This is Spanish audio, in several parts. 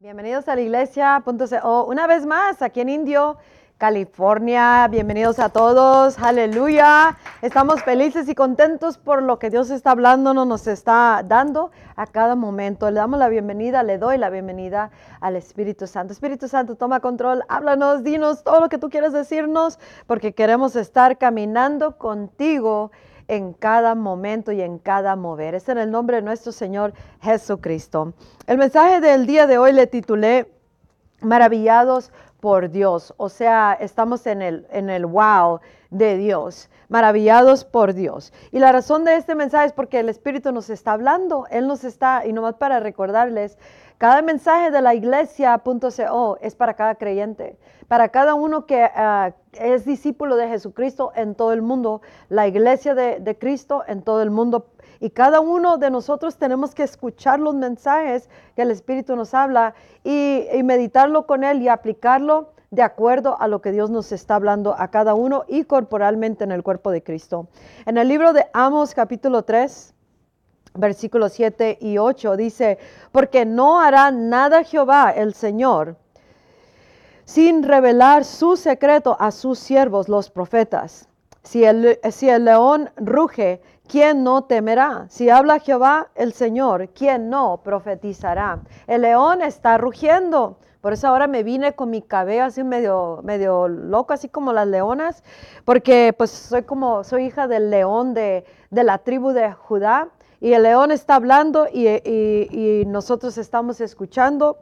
Bienvenidos a la iglesia.co. Una vez más, aquí en Indio, California. Bienvenidos a todos. Aleluya. Estamos felices y contentos por lo que Dios está hablando, nos está dando a cada momento. Le damos la bienvenida, le doy la bienvenida al Espíritu Santo. Espíritu Santo, toma control, háblanos, dinos todo lo que tú quieras decirnos, porque queremos estar caminando contigo en cada momento y en cada mover. Es en el nombre de nuestro Señor Jesucristo. El mensaje del día de hoy le titulé Maravillados por Dios. O sea, estamos en el, en el wow de Dios, maravillados por Dios. Y la razón de este mensaje es porque el Espíritu nos está hablando, Él nos está, y nomás para recordarles, cada mensaje de la iglesia.co es para cada creyente, para cada uno que ah, es discípulo de Jesucristo en todo el mundo, la iglesia de, Cristo en todo el mundo. Y cada uno de nosotros tenemos que escuchar los mensajes que el Espíritu nos habla y, y meditarlo con Él y aplicarlo de acuerdo a lo que Dios nos está hablando a cada uno y corporalmente en el cuerpo de Cristo. En el libro de Amos capítulo 3, versículos 7 y 8 dice, porque no hará nada Jehová el Señor sin revelar su secreto a sus siervos los profetas. Si el, si el león ruge, ¿quién no temerá? Si habla Jehová el Señor, ¿quién no profetizará? El león está rugiendo. Por eso ahora me vine con mi cabello así medio, medio loco, así como las leonas, porque pues soy como, soy hija del león de, de la tribu de Judá y el león está hablando y, nosotros estamos escuchando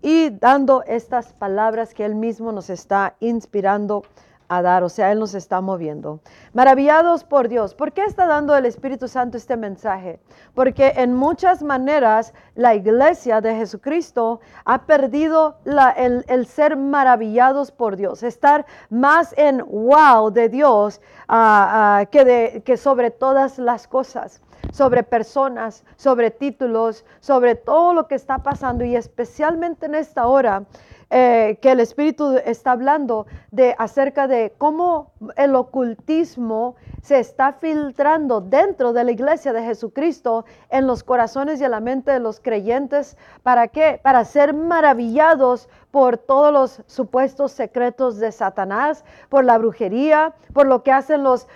y dando estas palabras que él mismo nos está inspirando a dar, o sea, Él nos está moviendo. Maravillados por Dios. ¿Por qué está dando el Espíritu Santo este mensaje? Porque en muchas maneras la iglesia de Jesucristo ha perdido el, ser maravillados por Dios, estar más en wow de Dios ah, ah, que, que sobre todas las cosas sobre personas, sobre títulos, sobre todo lo que está pasando y especialmente en esta hora eh, que el Espíritu está hablando de acerca de cómo el ocultismo se está filtrando dentro de la iglesia de Jesucristo en los corazones y en la mente de los creyentes. ¿Para qué? Para ser maravillados por todos los supuestos secretos de Satanás, por la brujería, por lo que hacen los,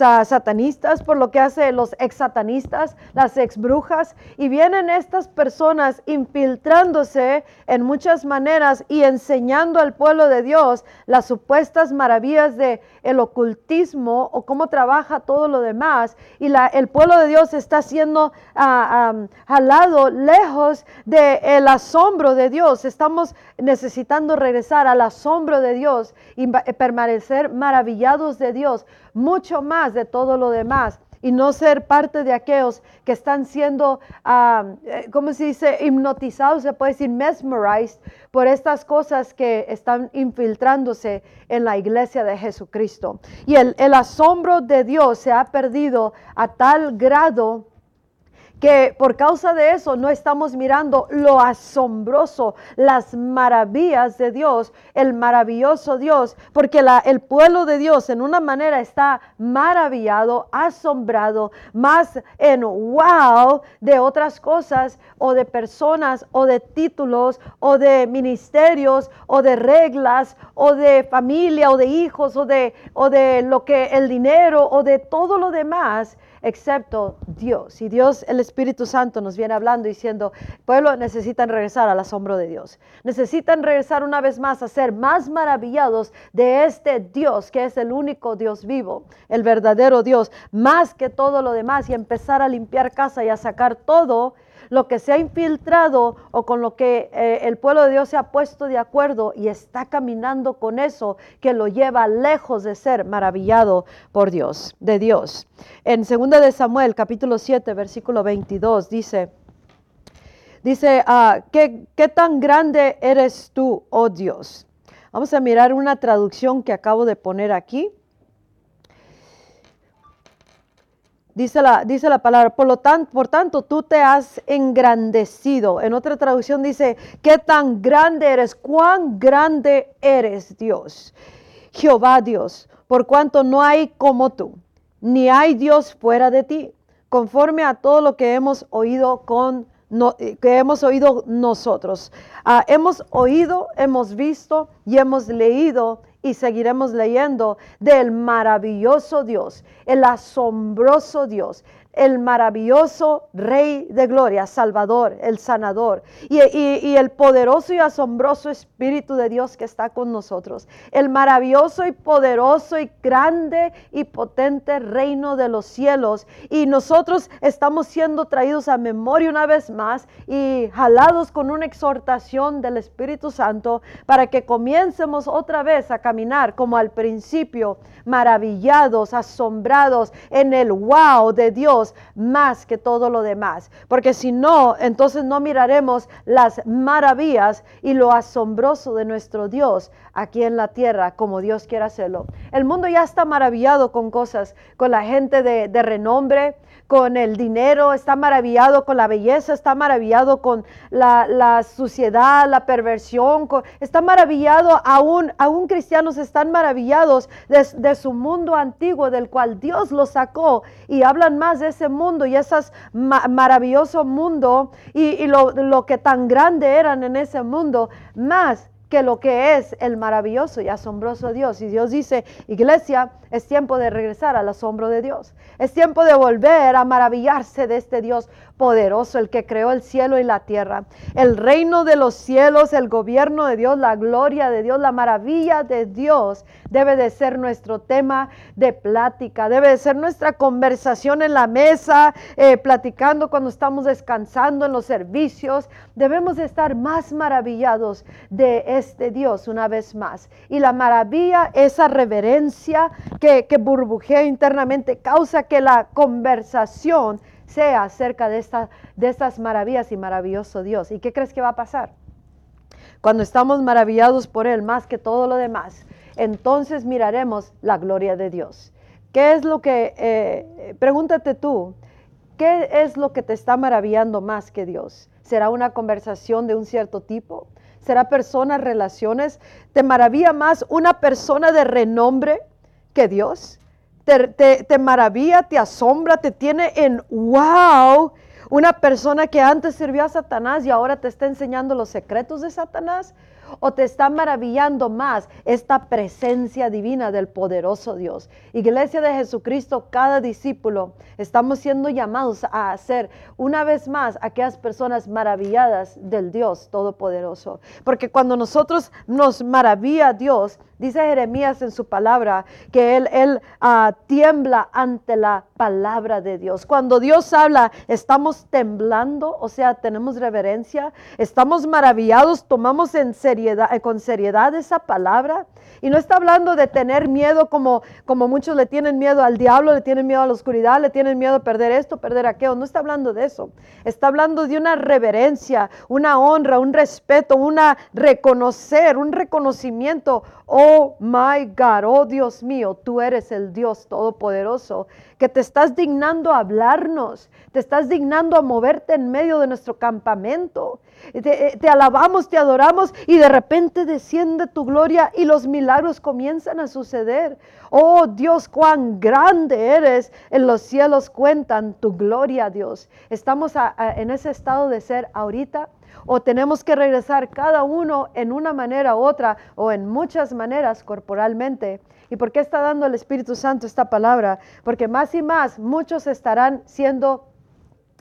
ah, satanistas, por lo que hacen los ex satanistas, las ex brujas. Y vienen estas personas infiltrándose en muchas maneras y enseñando al pueblo de Dios las supuestas maravillas de el ocultismo o cómo trabaja todo lo demás. Y el pueblo de Dios está siendo ah, jalado lejos del asombro de Dios. Estamos necesitando regresar al asombro de Dios y permanecer maravillados de Dios, mucho más de todo lo demás y no ser parte de aquellos que están siendo, uh, ¿cómo se dice?, hipnotizados, se puede decir, mesmerized por estas cosas que están infiltrándose en la iglesia de Jesucristo. Y el, el asombro de Dios se ha perdido a tal grado que por causa de eso no estamos mirando lo asombroso, las maravillas de Dios, el maravilloso Dios, porque la, el pueblo de Dios en una manera está maravillado, asombrado, más en wow de otras cosas o de personas o de títulos o de ministerios o de reglas o de familia o de hijos o de, o de lo que el dinero o de todo lo demás excepto Dios. Y Dios, el Espíritu Santo, nos viene hablando diciendo, pueblo, necesitan regresar al asombro de Dios. Necesitan regresar una vez más a ser más maravillados de este Dios, que es el único Dios vivo, el verdadero Dios, más que todo lo demás, y empezar a limpiar casa y a sacar todo lo que se ha infiltrado o con lo que eh, el pueblo de Dios se ha puesto de acuerdo y está caminando con eso que lo lleva lejos de ser maravillado por Dios, de Dios. En 2 de Samuel capítulo 7 versículo 22 dice, dice, ah, ¿qué, ¿qué tan grande eres tú, oh Dios? Vamos a mirar una traducción que acabo de poner aquí. Dice la, dice la palabra, por, lo tanto, por tanto tú te has engrandecido. En otra traducción dice, ¿qué tan grande eres? ¿Cuán grande eres Dios? Jehová Dios, por cuanto no hay como tú, ni hay Dios fuera de ti, conforme a todo lo que hemos oído con eh, que hemos oído nosotros. Ah, hemos oído, hemos visto y hemos leído y seguiremos leyendo del maravilloso Dios, el asombroso Dios, el maravilloso Rey de Gloria, Salvador, el sanador, y, el poderoso y asombroso Espíritu de Dios que está con nosotros, el maravilloso y poderoso y grande y potente reino de los cielos. Y nosotros estamos siendo traídos a memoria una vez más y jalados con una exhortación del Espíritu Santo para que comiencemos otra vez a caminar como al principio, maravillados, asombrados en el wow de Dios más que todo lo demás. Porque si no, entonces no miraremos las maravillas y lo asombroso de nuestro Dios aquí en la tierra como Dios quiere hacerlo. El mundo ya está maravillado con cosas, con la gente de, de renombre, con el dinero, está maravillado con la belleza, está maravillado con la, suciedad, la perversión, está maravillado, aún, aún cristianos están maravillados de, su mundo antiguo del cual Dios los sacó y hablan más de ese mundo y ese maravilloso mundo y, lo, lo que tan grande eran en ese mundo, más que lo que es el maravilloso y asombroso Dios. Y Dios dice, iglesia, es tiempo de regresar al asombro de Dios. Es tiempo de volver a maravillarse de este Dios poderoso, el que creó el cielo y la tierra. El reino de los cielos, el gobierno de Dios, la gloria de Dios, la maravilla de Dios debe de ser nuestro tema de plática, debe de ser nuestra conversación en la mesa, eh, platicando cuando estamos descansando en los servicios. Debemos de estar más maravillados de este Dios una vez más. Y la maravilla, esa reverencia que, que burbujea internamente, causa que la conversación sea acerca de, esta, de estas maravillas y maravilloso Dios. ¿Y qué crees que va a pasar? Cuando estamos maravillados por Él más que todo lo demás, entonces miraremos la gloria de Dios. ¿Qué es lo que, eh, pregúntate tú, qué es lo que te está maravillando más que Dios? ¿Será una conversación de un cierto tipo? ¿Será personas, relaciones? ¿Te maravilla más una persona de renombre que Dios? Te, maravilla, te asombra, te tiene en wow. Una persona que antes sirvió a Satanás y ahora te está enseñando los secretos de Satanás o te está maravillando más esta presencia divina del poderoso Dios. Iglesia de Jesucristo, cada discípulo, estamos siendo llamados a hacer una vez más aquellas personas maravilladas del Dios Todopoderoso. Porque cuando nosotros nos maravilla Dios, dice Jeremías en su palabra que Él, él ah, tiembla ante la palabra de Dios. Cuando Dios habla, estamos temblando, o sea, tenemos reverencia, estamos maravillados, tomamos en serio eh, con seriedad esa palabra. Y no está hablando de tener miedo como, como muchos le tienen miedo al diablo, le tienen miedo a la oscuridad, le tienen miedo a perder esto, perder aquello. No está hablando de eso. Está hablando de una reverencia, una honra, un respeto, una reconocer, un reconocimiento. Oh my God, oh Dios mío, tú eres el Dios todopoderoso, que te estás dignando a hablarnos, te estás dignando a moverte en medio de nuestro campamento. Eh, te alabamos, te adoramos y de repente desciende tu gloria y los milagros comienzan a suceder. Oh Dios, cuán grande eres. En los cielos cuentan tu gloria, Dios. Estamos en ese estado de ser ahorita o tenemos que regresar cada uno en una manera u otra o en muchas maneras corporalmente. ¿Y por qué está dando el Espíritu Santo esta palabra? Porque más y más muchos estarán siendo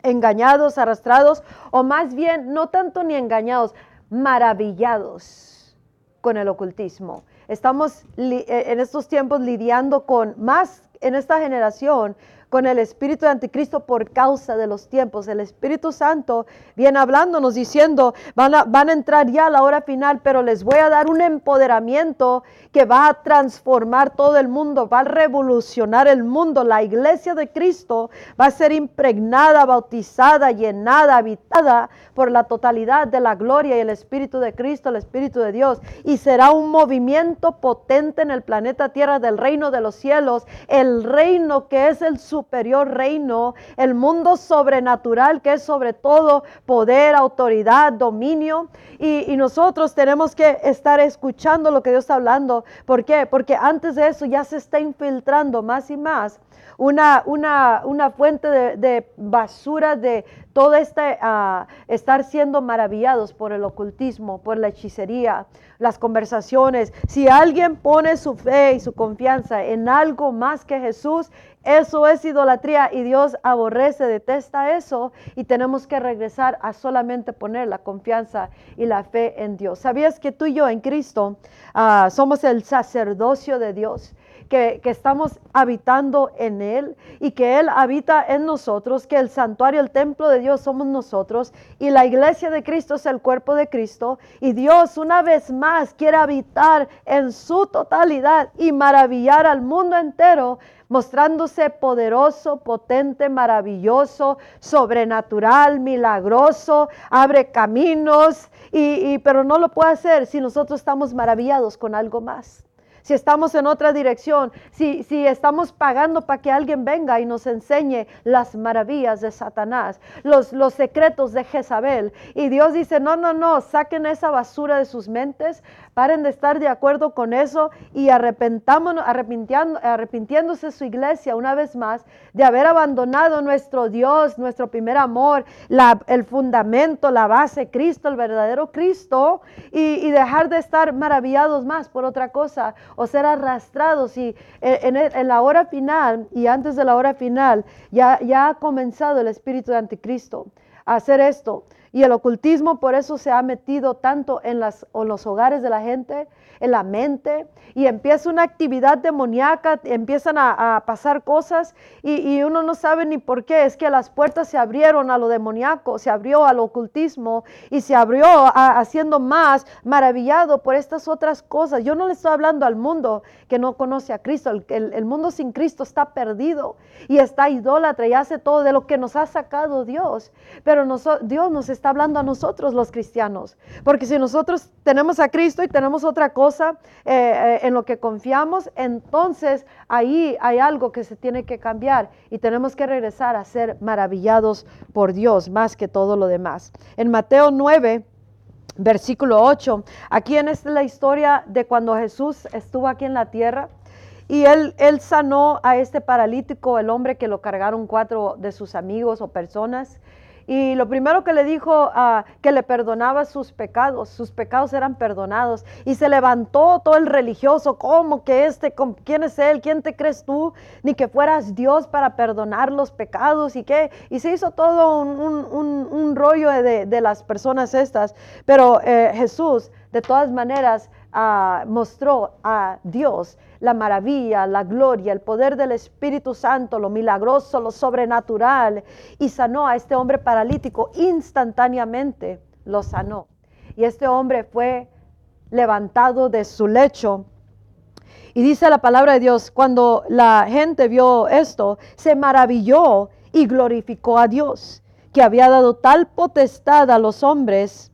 engañados, arrastrados, o más bien no tanto ni engañados, maravillados con el ocultismo. Estamos eh, en estos tiempos lidiando con más en esta generación con el espíritu de anticristo por causa de los tiempos. El Espíritu Santo viene hablándonos diciendo, van a, entrar ya a la hora final, pero les voy a dar un empoderamiento que va a transformar todo el mundo, va a revolucionar el mundo. La iglesia de Cristo va a ser impregnada, bautizada, llenada, habitada por la totalidad de la gloria y el Espíritu de Cristo, el Espíritu de Dios. Y será un movimiento potente en el planeta Tierra del reino de los cielos, el reino que es el su superior reino, el mundo sobrenatural que es sobre todo poder, autoridad, dominio. Y, nosotros tenemos que estar escuchando lo que Dios está hablando. ¿Por qué? Porque antes de eso ya se está infiltrando más y más una, una, una fuente de, basura de todo este ah, estar siendo maravillados por el ocultismo, por la hechicería, las conversaciones. Si alguien pone su fe y su confianza en algo más que Jesús, eso es idolatría y Dios aborrece, detesta eso y tenemos que regresar a solamente poner la confianza y la fe en Dios. ¿Sabías que tú y yo en Cristo ah, somos el sacerdocio de Dios? Que, estamos habitando en Él y que Él habita en nosotros, que el santuario, el templo de Dios somos nosotros y la iglesia de Cristo es el cuerpo de Cristo y Dios una vez más quiere habitar en su totalidad y maravillar al mundo entero mostrándose poderoso, potente, maravilloso, sobrenatural, milagroso, abre caminos, y, pero no lo puede hacer si nosotros estamos maravillados con algo más si estamos en otra dirección, si, si estamos pagando para que alguien venga y nos enseñe las maravillas de Satanás, los, los secretos de Jezabel. Y Dios dice, no, no, no, saquen esa basura de sus mentes, paren de estar de acuerdo con eso y arrepentámonos, arrepintiéndose su iglesia una vez más de haber abandonado nuestro Dios, nuestro primer amor, el fundamento, la base, Cristo, el verdadero Cristo, y, dejar de estar maravillados más por otra cosa o ser arrastrados. Y en, la hora final y antes de la hora final ya, ya ha comenzado el espíritu de anticristo a hacer esto. Y el ocultismo por eso se ha metido tanto en, los hogares de la gente, en la mente y empieza una actividad demoníaca, empiezan a, pasar cosas y, uno no sabe ni por qué. Es que las puertas se abrieron a lo demoníaco, se abrió al ocultismo y se abrió haciendo más maravillado por estas otras cosas. Yo no le estoy hablando al mundo que no conoce a Cristo. El, mundo sin Cristo está perdido y está idólatra y hace todo de lo que nos ha sacado Dios. Pero Dios nos está hablando a nosotros los cristianos. Porque si nosotros tenemos a Cristo y tenemos otra cosa, eh, eh, en lo que confiamos, entonces ahí hay algo que se tiene que cambiar y tenemos que regresar a ser maravillados por Dios más que todo lo demás. En Mateo 9, versículo 8, aquí en esta es la historia de cuando Jesús estuvo aquí en la tierra. Y él, él sanó a este paralítico, el hombre que lo cargaron cuatro de sus amigos o personas. Y lo primero que le dijo, uh, que le perdonaba sus pecados, sus pecados eran perdonados. Y se levantó todo el religioso, ¿cómo que este, quién es él? ¿Quién te crees tú? Ni que fueras Dios para perdonar los pecados y qué. Y se hizo todo un, rollo de, de, las personas estas. Pero eh, Jesús, de todas maneras, mostró a Dios la maravilla, la gloria, el poder del Espíritu Santo, lo milagroso, lo sobrenatural, y sanó a este hombre paralítico instantáneamente, lo sanó. Y este hombre fue levantado de su lecho. Y dice la palabra de Dios, cuando la gente vio esto, se maravilló y glorificó a Dios, que había dado tal potestad a los hombres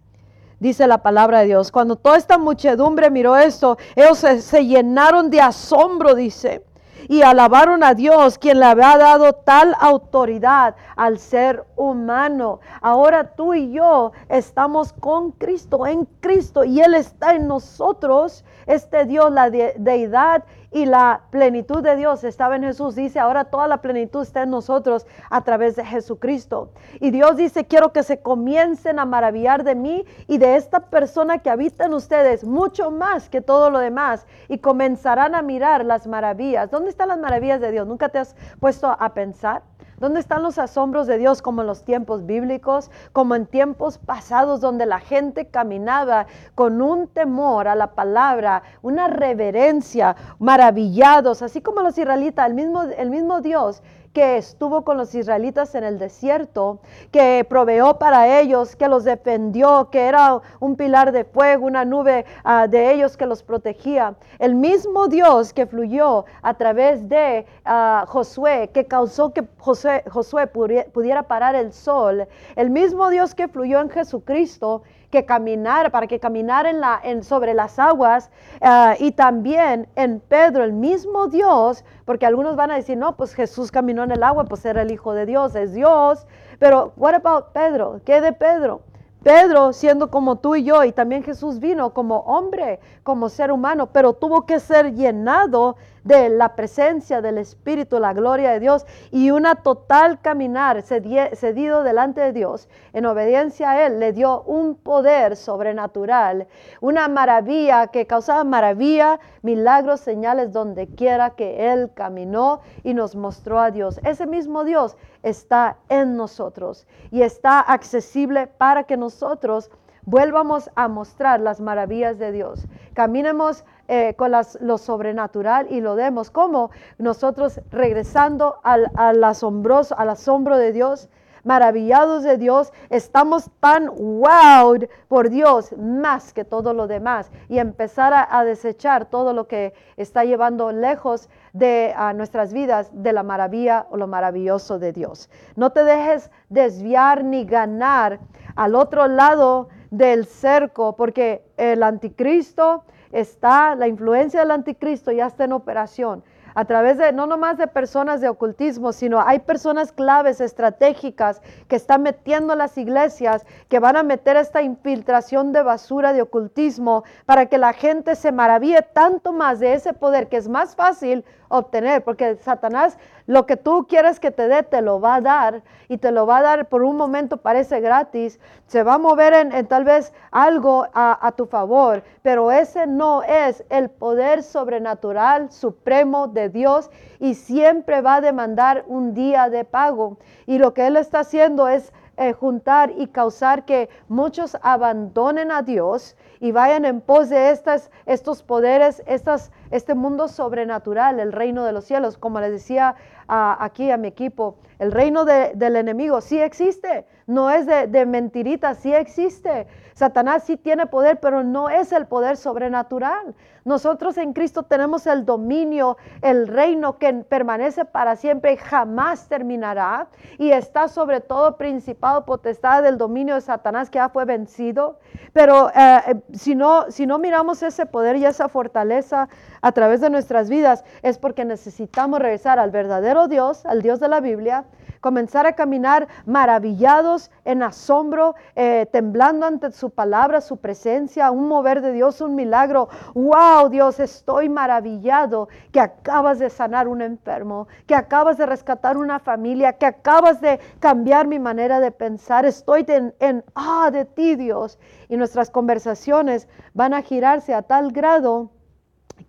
dice la palabra de Dios. Cuando toda esta muchedumbre miró esto, ellos se, llenaron de asombro, dice, y alabaron a Dios, quien le había dado tal autoridad al ser humano. Ahora tú y yo estamos con Cristo, en Cristo, y Él está en nosotros. Este Dios, la deidad y la plenitud de Dios estaba en Jesús. Dice, ahora toda la plenitud está en nosotros a través de Jesucristo. Y Dios dice, quiero que se comiencen a maravillar de mí y de esta persona que habita en ustedes, mucho más que todo lo demás. Y comenzarán a mirar las maravillas. ¿Dónde están las maravillas de Dios? ¿Nunca te has puesto a pensar? ¿Dónde están los asombros de Dios como en los tiempos bíblicos, como en tiempos pasados donde la gente caminaba con un temor a la palabra, una reverencia, maravillados, así como los israelitas, el mismo, el mismo Dios que estuvo con los israelitas en el desierto, que proveó para ellos, que los defendió, que era un pilar de fuego, una nube ah, de ellos que los protegía. El mismo Dios que fluyó a través de ah, Josué, que causó que Josué, Josué pudiera parar el sol, el mismo Dios que fluyó en Jesucristo, que caminar, para que caminara en la, en, sobre las aguas ah, y también en Pedro, el mismo Dios, porque algunos van a decir, no, pues Jesús caminó en el agua, pues era el Hijo de Dios, es Dios, pero what about Pedro? ¿Qué de Pedro? Pedro siendo como tú y yo, y también Jesús vino como hombre, como ser humano, pero tuvo que ser llenado de la presencia del Espíritu, la gloria de Dios y una total caminar cedido delante de Dios en obediencia a Él, le dio un poder sobrenatural, una maravilla que causaba maravilla, milagros, señales donde quiera que Él caminó y nos mostró a Dios. Ese mismo Dios está en nosotros y está accesible para que nosotros vuelvamos a mostrar las maravillas de Dios. Caminemos eh, con lo sobrenatural y lo demos como nosotros regresando al, asombroso, al asombro de Dios, maravillados de Dios, estamos tan wowed por Dios más que todo lo demás y empezar a, desechar todo lo que está llevando lejos de nuestras vidas de la maravilla o lo maravilloso de Dios. No te dejes desviar ni ganar al otro lado del cerco porque el anticristo está, la influencia del anticristo ya está en operación. A través de, no nomás de personas de ocultismo, sino hay personas claves, estratégicas, que están metiendo las iglesias, que van a meter esta infiltración de basura de ocultismo para que la gente se maraville tanto más de ese poder, que es más fácil obtener, porque Satanás lo que tú quieres que te dé, te lo va a dar y te lo va a dar por un momento, parece gratis, se va a mover en, tal vez algo a, a, tu favor, pero ese no es el poder sobrenatural supremo de Dios y siempre va a demandar un día de pago. Y lo que Él está haciendo es eh, juntar y causar que muchos abandonen a Dios y vayan en pos de estas, estos poderes, estas, este mundo sobrenatural, el reino de los cielos. Como les decía aquí a mi equipo, el reino del enemigo sí existe, no es de, de mentiritas, sí existe. Satanás sí tiene poder, pero no es el poder sobrenatural. Nosotros en Cristo tenemos el dominio, el reino que permanece para siempre y jamás terminará y está sobre todo principado, potestad del dominio de Satanás que ya fue vencido. Pero eh, eh, si, no, si no miramos ese poder y esa fortaleza a través de nuestras vidas, es porque necesitamos regresar al verdadero Dios, al Dios de la Biblia, comenzar a caminar maravillados, en asombro, eh, temblando ante su palabra, su presencia, un mover de Dios, un milagro. ¡Wow, Dios! Estoy maravillado que acabas de sanar un enfermo, que acabas de rescatar una familia, que acabas de cambiar mi manera de pensar. Estoy en, en ah de ti, Dios. Y nuestras conversaciones van a girarse a tal grado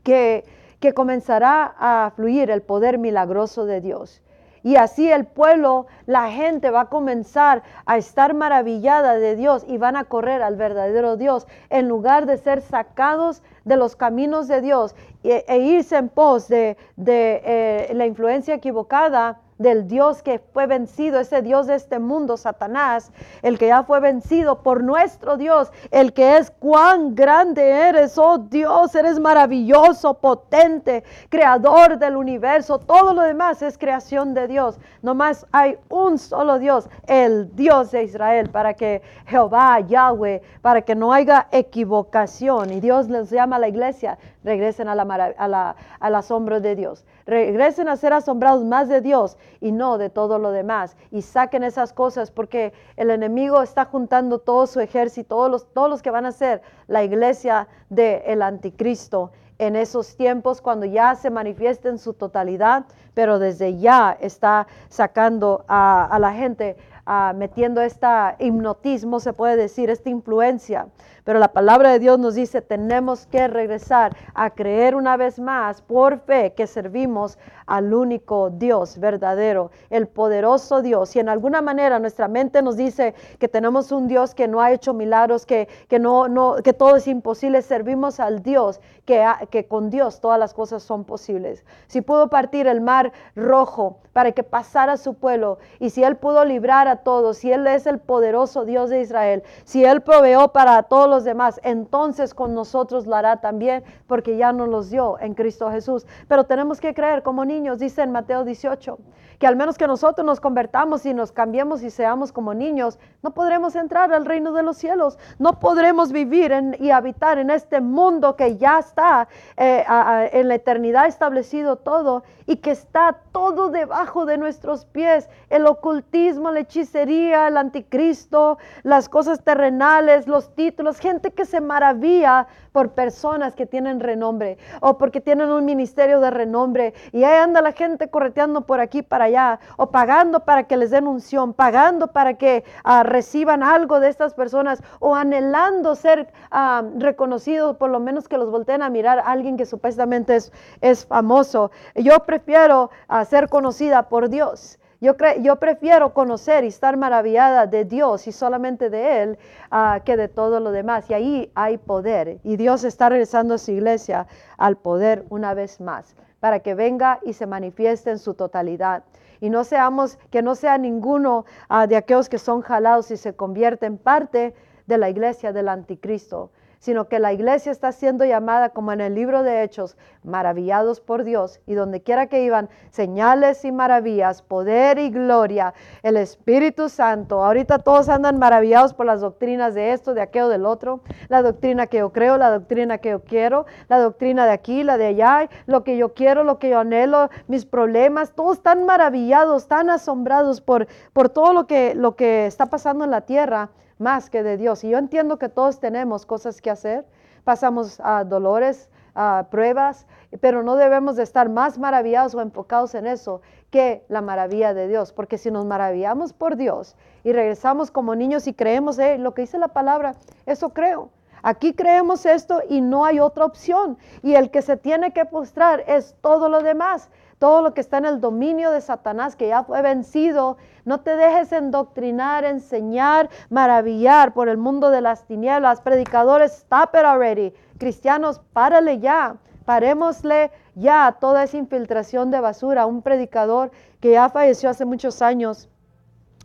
que, comenzará a fluir el poder milagroso de Dios. Y así el pueblo, la gente va a comenzar a estar maravillada de Dios y van a correr al verdadero Dios en lugar de ser sacados de los caminos de Dios e, e irse en pos de, eh, la influencia equivocada del Dios que fue vencido, ese Dios de este mundo, Satanás, el que ya fue vencido por nuestro Dios, el que es cuán grande eres, oh Dios, eres maravilloso, potente, creador del universo, todo lo demás es creación de Dios. Nomás hay un solo Dios, el Dios de Israel, para que Jehová, Yahweh, para que no haya equivocación. Y Dios les llama a la iglesia, regresen a la, al asombro de Dios. Regresen a ser asombrados más de Dios y no de todo lo demás. Y saquen esas cosas porque el enemigo está juntando todo su ejército, todos los, todos los que van a ser la iglesia del anticristo en esos tiempos cuando ya se manifiesta en su totalidad, pero desde ya está sacando a, a la gente, a, metiendo este hipnotismo, se puede decir, esta influencia pero la palabra de Dios nos dice, tenemos que regresar a creer una vez más por fe que servimos al único Dios verdadero, el poderoso Dios. Y en alguna manera nuestra mente nos dice que tenemos un Dios que no ha hecho milagros, que, que, no, no, que todo es imposible, servimos al Dios que, que con Dios todas las cosas son posibles. Si pudo partir el mar rojo para que pasara su pueblo y si Él pudo librar a todos, si Él es el poderoso Dios de Israel, si Él proveó para todos los demás, entonces con nosotros lo hará también, porque ya nos los dio en Cristo Jesús. Pero tenemos que creer como niños, dice en Mateo 18, que al menos que nosotros nos convertamos y nos cambiemos y seamos como niños, no podremos entrar al reino de los cielos, no podremos vivir y habitar en este mundo que ya está eh, en la eternidad establecido todo y que está todo debajo de nuestros pies, el ocultismo, la hechicería, el anticristo, las cosas terrenales, los títulos, gente que se maravilla por personas que tienen renombre o porque tienen un ministerio de renombre y ahí anda la gente correteando por aquí para allá o pagando para que les den unción, pagando para que ah, reciban algo de estas personas o anhelando ser ah, reconocidos, por lo menos que los volteen a mirar a alguien que supuestamente es, es famoso. Yo prefiero ah, ser conocida por Dios yo, prefiero conocer y estar maravillada de Dios y solamente de Él ah, que de todo lo demás. Y ahí hay poder. Y Dios está regresando a su iglesia al poder una vez más, para que venga y se manifieste en su totalidad. Y no seamos, que no sea ninguno ah, de aquellos que son jalados y se convierten en parte de la iglesia del anticristo sino que la iglesia está siendo llamada, como en el libro de Hechos, maravillados por Dios, y donde quiera que iban, señales y maravillas, poder y gloria, el Espíritu Santo. Ahorita todos andan maravillados por las doctrinas de esto, de aquello, del otro, la doctrina que yo creo, la doctrina que yo quiero, la doctrina de aquí, la de allá, lo que yo quiero, lo que yo anhelo, mis problemas, todos están maravillados, tan asombrados por, por todo lo que, lo que está pasando en la tierra más que de Dios. Y yo entiendo que todos tenemos cosas que hacer, pasamos a dolores, a pruebas, pero no debemos de estar más maravillados o enfocados en eso que la maravilla de Dios, porque si nos maravillamos por Dios y regresamos como niños y creemos eh, lo que dice la palabra, eso creo. Aquí creemos esto y no hay otra opción. Y el que se tiene que postrar es todo lo demás todo lo que está en el dominio de Satanás, que ya fue vencido. No te dejes endoctrinar, enseñar, maravillar por el mundo de las tinieblas. Predicadores, stop it already. Cristianos, párale ya. Parémosle ya toda esa infiltración de basura. Un predicador que ya falleció hace muchos años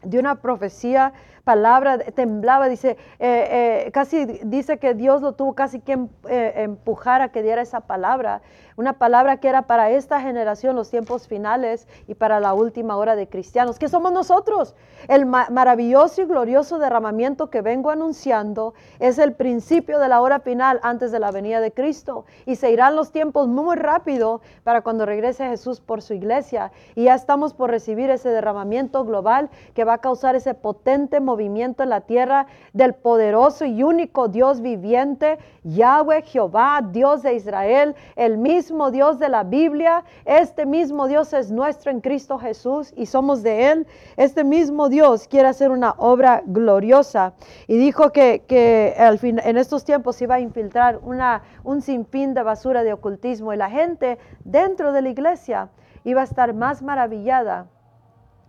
de una profecía palabra, temblaba, dice, eh, eh, casi dice que Dios lo tuvo casi que em, eh, empujar a que diera esa palabra, una palabra que era para esta generación, los tiempos finales y para la última hora de cristianos, que somos nosotros. El maravilloso y glorioso derramamiento que vengo anunciando es el principio de la hora final antes de la venida de Cristo y se irán los tiempos muy rápido para cuando regrese Jesús por su iglesia y ya estamos por recibir ese derramamiento global que va a causar ese potente movimiento movimiento en la tierra del poderoso y único Dios viviente, Yahweh, Jehová, Dios de Israel, el mismo Dios de la Biblia. Este mismo Dios es nuestro en Cristo Jesús y somos de Él. Este mismo Dios quiere hacer una obra gloriosa y dijo que, al fin, en estos tiempos iba a infiltrar una, un sinfín de basura de ocultismo y la gente dentro de la iglesia iba a estar más maravillada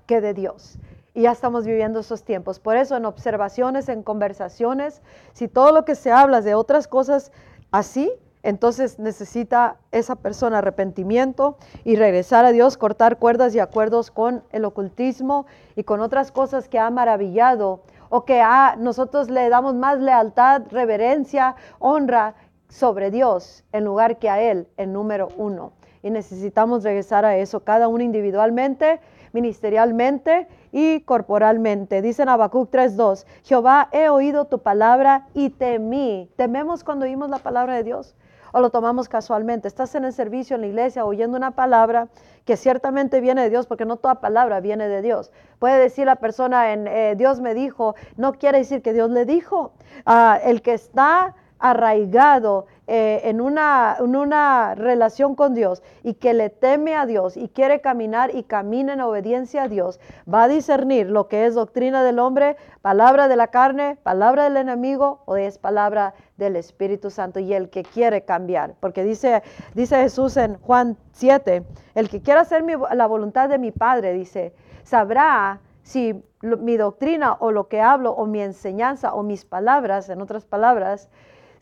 que de Dios. Y ya estamos viviendo esos tiempos. Por eso en observaciones, en conversaciones, si todo lo que se habla de otras cosas así, entonces necesita esa persona arrepentimiento y regresar a Dios, cortar cuerdas y acuerdos con el ocultismo y con otras cosas que ha maravillado o que a nosotros le damos más lealtad, reverencia, honra sobre Dios en lugar que a Él, el número uno. Y necesitamos regresar a eso, cada uno individualmente ministerialmente y corporalmente. Dice en Habacuc 3.2, Jehová, he oído tu palabra y temí. ¿Tememos cuando oímos la palabra de Dios? ¿O lo tomamos casualmente? Estás en el servicio, en la iglesia, oyendo una palabra que ciertamente viene de Dios, porque no toda palabra viene de Dios. Puede decir la persona en eh, Dios me dijo, no quiere decir que Dios le dijo. Ah, el que está arraigado eh, en, una, en, una, relación con Dios y que le teme a Dios y quiere caminar y camina en obediencia a Dios, va a discernir lo que es doctrina del hombre, palabra de la carne, palabra del enemigo o es palabra del Espíritu Santo y el que quiere cambiar. Porque dice, dice Jesús en Juan 7, el que quiera hacer la voluntad de mi Padre, dice, sabrá si mi doctrina o lo que hablo o mi enseñanza o mis palabras, en otras palabras,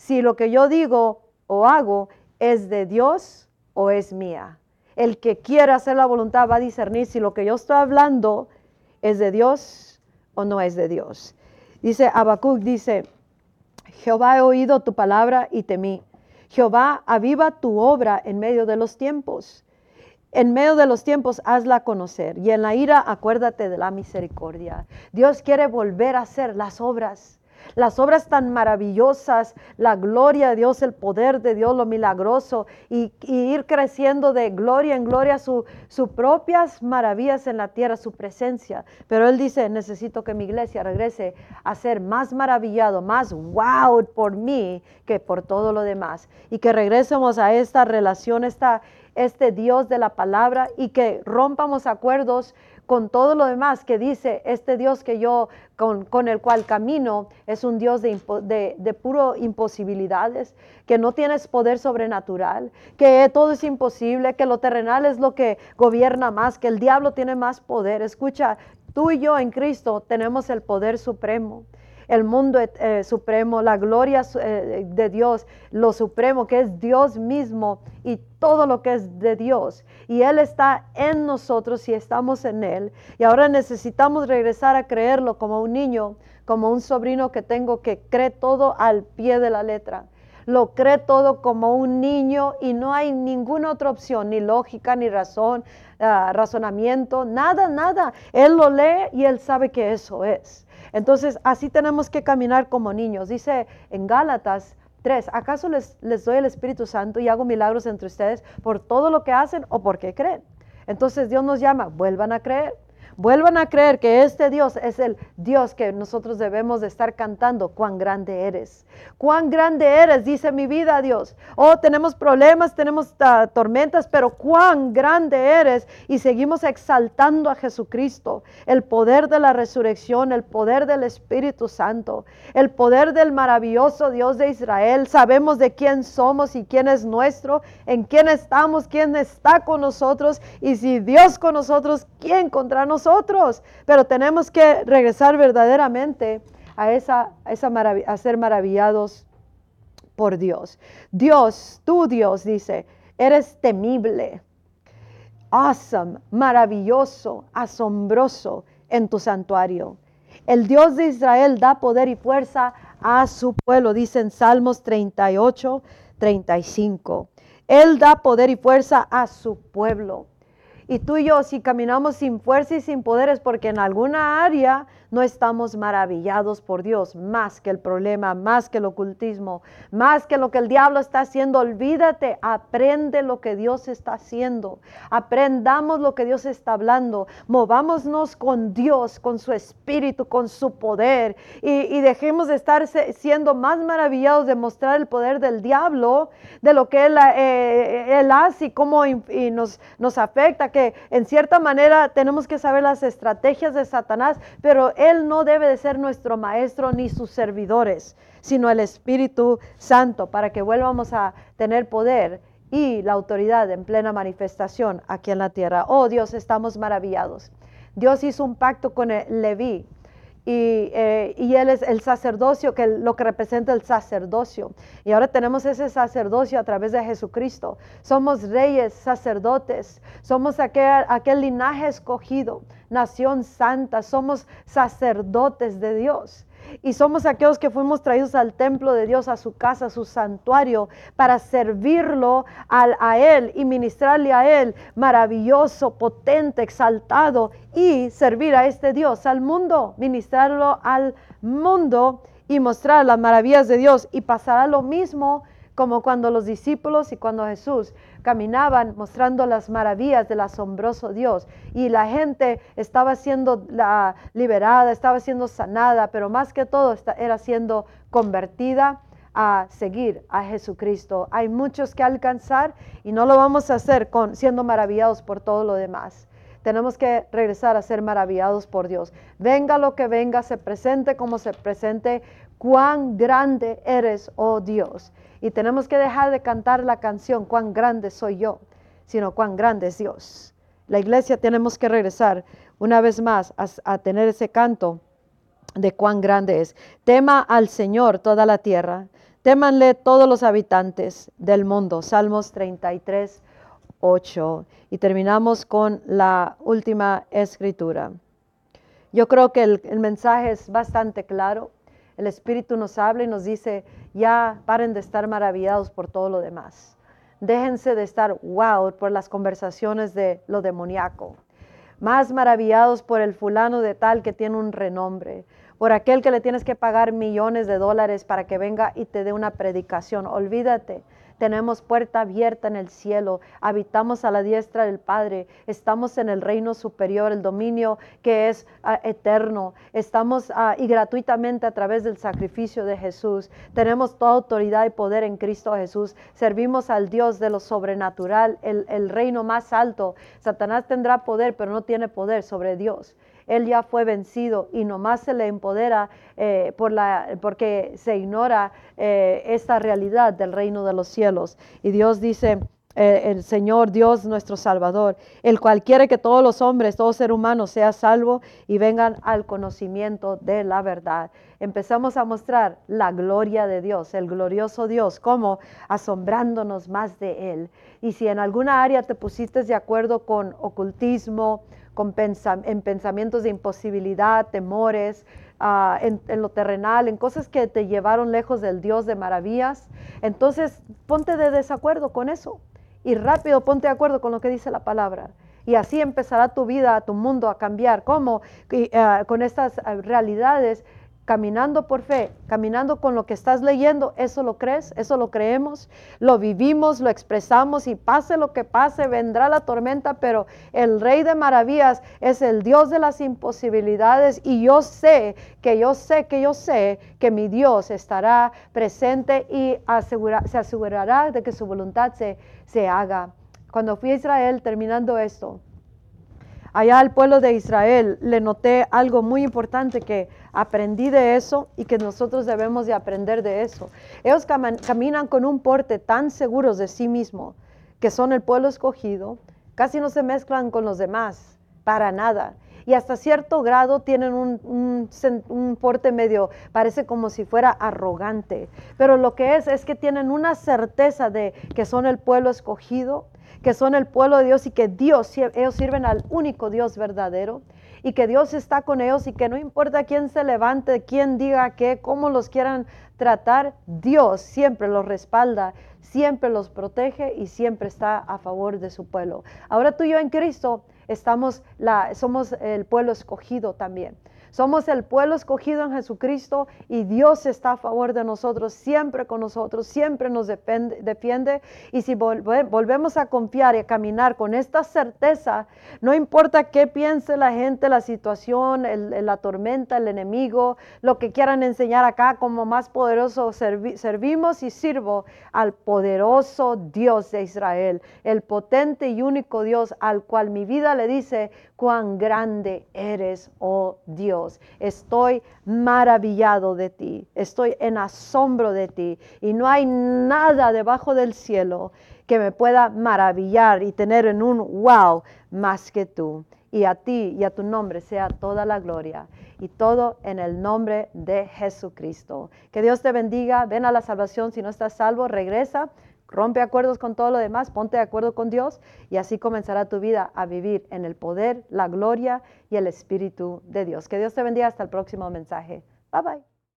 si lo que yo digo o hago es de Dios o es mía. El que quiera hacer la voluntad va a discernir si lo que yo estoy hablando es de Dios o no es de Dios. Dice Habacuc, dice, Jehová he oído tu palabra y temí. Jehová, aviva tu obra en medio de los tiempos. En medio de los tiempos hazla conocer y en la ira acuérdate de la misericordia. Dios quiere volver a hacer las obras las obras tan maravillosas, la gloria de Dios, el poder de Dios, lo milagroso, y, ir creciendo de gloria en gloria sus propias maravillas en la tierra, su presencia. Pero Él dice, necesito que mi iglesia regrese a ser más maravillado, más wow por mí que por todo lo demás. Y que regresemos a esta relación, esta, este Dios de la palabra y que rompamos acuerdos con todo lo demás que dice este Dios que yo, con, el cual camino, es un Dios de, de, puro imposibilidades, que no tienes poder sobrenatural, que todo es imposible, que lo terrenal es lo que gobierna más, que el diablo tiene más poder. Escucha, tú y yo en Cristo tenemos el poder supremo el mundo eh, supremo, la gloria eh, de Dios, lo supremo que es Dios mismo y todo lo que es de Dios. Y Él está en nosotros y estamos en Él. Y ahora necesitamos regresar a creerlo como un niño, como un sobrino que tengo que cree todo al pie de la letra lo cree todo como un niño y no hay ninguna otra opción, ni lógica, ni razón, ah, razonamiento, nada, nada. Él lo lee y él sabe que eso es. Entonces, así tenemos que caminar como niños. Dice en Gálatas 3, ¿acaso les, les doy el Espíritu Santo y hago milagros entre ustedes por todo lo que hacen o porque creen? Entonces Dios nos llama, vuelvan a creer. Vuelvan a creer que este Dios es el Dios que nosotros debemos de estar cantando. Cuán grande eres. Cuán grande eres, dice mi vida Dios. Oh, tenemos problemas, tenemos tormentas, pero cuán grande eres. Y seguimos exaltando a Jesucristo. El poder de la resurrección, el poder del Espíritu Santo, el poder del maravilloso Dios de Israel. Sabemos de quién somos y quién es nuestro, en quién estamos, quién está con nosotros. Y si Dios con nosotros, ¿quién contra nosotros? Pero tenemos que regresar verdaderamente a, esa, esa a ser maravillados por Dios. Dios, tu Dios, dice, eres temible, awesome, maravilloso, asombroso en tu santuario. El Dios de Israel da poder y fuerza a su pueblo, dice en Salmos 38, 35. Él da poder y fuerza a su pueblo. Y tú y yo, si caminamos sin fuerza y sin poderes, porque en alguna área no estamos maravillados por Dios, más que el problema, más que el ocultismo, más que lo que el diablo está haciendo. Olvídate, aprende lo que Dios está haciendo, aprendamos lo que Dios está hablando, movámonos con Dios, con su espíritu, con su poder. Y, dejemos de estar siendo más maravillados de mostrar el poder del diablo, de lo que Él, eh, él hace y cómo nos, nos afecta, que en cierta manera tenemos que saber las estrategias de Satanás, pero él no debe de ser nuestro maestro ni sus servidores, sino el Espíritu Santo, para que vuelvamos a tener poder y la autoridad en plena manifestación aquí en la tierra. Oh Dios, estamos maravillados. Dios hizo un pacto con el Leví eh, y, él es el sacerdocio, que lo que representa el sacerdocio. Y ahora tenemos ese sacerdocio a través de Jesucristo. Somos reyes, sacerdotes, somos aquel, aquel linaje escogido, nación santa, somos sacerdotes de Dios. Y somos aquellos que fuimos traídos al templo de Dios, a su casa, a su santuario, para servirlo a Él y ministrarle a Él, maravilloso, potente, exaltado, y servir a este Dios, al mundo, ministrarlo al mundo y mostrar las maravillas de Dios. Y pasará lo mismo como cuando los discípulos y cuando Jesús caminaban mostrando las maravillas del asombroso Dios y la gente estaba siendo la, liberada, estaba siendo sanada, pero más que todo era siendo convertida a seguir a Jesucristo. Hay muchos que alcanzar y no lo vamos a hacer con siendo maravillados por todo lo demás. Tenemos que regresar a ser maravillados por Dios. Venga lo que venga, se presente como se presente, cuán grande eres, oh Dios. Y tenemos que dejar de cantar la canción, cuán grande soy yo, sino cuán grande es Dios. La iglesia tenemos que regresar una vez más a, tener ese canto de cuán grande es. Tema al Señor toda la tierra, témanle todos los habitantes del mundo. Salmos 33, 8. Y terminamos con la última escritura. Yo creo que el mensaje es bastante claro. El Espíritu nos habla y nos dice, ya paren de estar maravillados por todo lo demás. Déjense de estar wow por las conversaciones de lo demoníaco. Más maravillados por el fulano de tal que tiene un renombre. por aquel que le tienes que pagar millones de dólares para que venga y te dé una predicación. Olvídate tenemos puerta abierta en el cielo, habitamos a la diestra del Padre, estamos en el reino superior, el dominio que es ah, eterno, estamos ah, y gratuitamente a través del sacrificio de Jesús, tenemos toda autoridad y poder en Cristo Jesús, servimos al Dios de lo sobrenatural, el, el reino más alto. Satanás tendrá poder, pero no tiene poder sobre Dios. Él ya fue vencido y nomás se le empodera eh, por la, porque se ignora eh, esta realidad del reino de los cielos. Y Dios dice, eh, el Señor Dios nuestro Salvador, el cual quiere que todos los hombres, todo ser humano sea salvo y vengan al conocimiento de la verdad. Empezamos a mostrar la gloria de Dios, el glorioso Dios, como asombrándonos más de Él. Y si en alguna área te pusiste de acuerdo con ocultismo, en pensamientos de imposibilidad, temores, ah, en, lo terrenal, en cosas que te llevaron lejos del Dios de maravillas. Entonces, ponte de desacuerdo con eso y rápido ponte de acuerdo con lo que dice la palabra. Y así empezará tu vida, tu mundo a cambiar. ¿Cómo? Ah, con estas ah, realidades caminando por fe, caminando con lo que estás leyendo, eso lo crees, eso lo creemos, lo vivimos, lo expresamos y pase lo que pase, vendrá la tormenta, pero el Rey de Maravillas es el Dios de las imposibilidades y yo sé que yo sé que yo sé que mi Dios estará presente y se asegurará de que su voluntad se, se haga. Cuando fui a Israel terminando esto, allá al pueblo de Israel le noté algo muy importante que aprendí de eso y que nosotros debemos de aprender de eso. Ellos caminan con un porte tan seguros de sí mismo que son el pueblo escogido, casi no se mezclan con los demás, para nada. Y hasta cierto grado tienen un, un porte medio, parece como si fuera arrogante. Pero lo que es es que tienen una certeza de que son el pueblo escogido, que son el pueblo de Dios y que Dios, ellos sirven al único Dios verdadero y que Dios está con ellos y que no importa quién se levante, quién diga qué, cómo los quieran tratar, Dios siempre los respalda, siempre los protege y siempre está a favor de su pueblo. Ahora tú y yo en Cristo estamos la, somos el pueblo escogido también. Somos el pueblo escogido en Jesucristo y Dios está a favor de nosotros, siempre con nosotros, siempre nos defiende. Y si volvemos a confiar y a caminar con esta certeza, no importa qué piense la gente, la situación, la tormenta, el enemigo, lo que quieran enseñar acá como más poderoso, servimos y sirvo al poderoso Dios de Israel, el potente y único Dios al cual mi vida le dice, cuán grande eres, oh Dios. Estoy maravillado de ti, estoy en asombro de ti y no hay nada debajo del cielo que me pueda maravillar y tener en un wow más que tú. Y a ti y a tu nombre sea toda la gloria y todo en el nombre de Jesucristo. Que Dios te bendiga, ven a la salvación, si no estás salvo, regresa Rompe acuerdos con todo lo demás, ponte de acuerdo con Dios y así comenzará tu vida a vivir en el poder, la gloria y el Espíritu de Dios. Que Dios te bendiga hasta el próximo mensaje. Bye bye.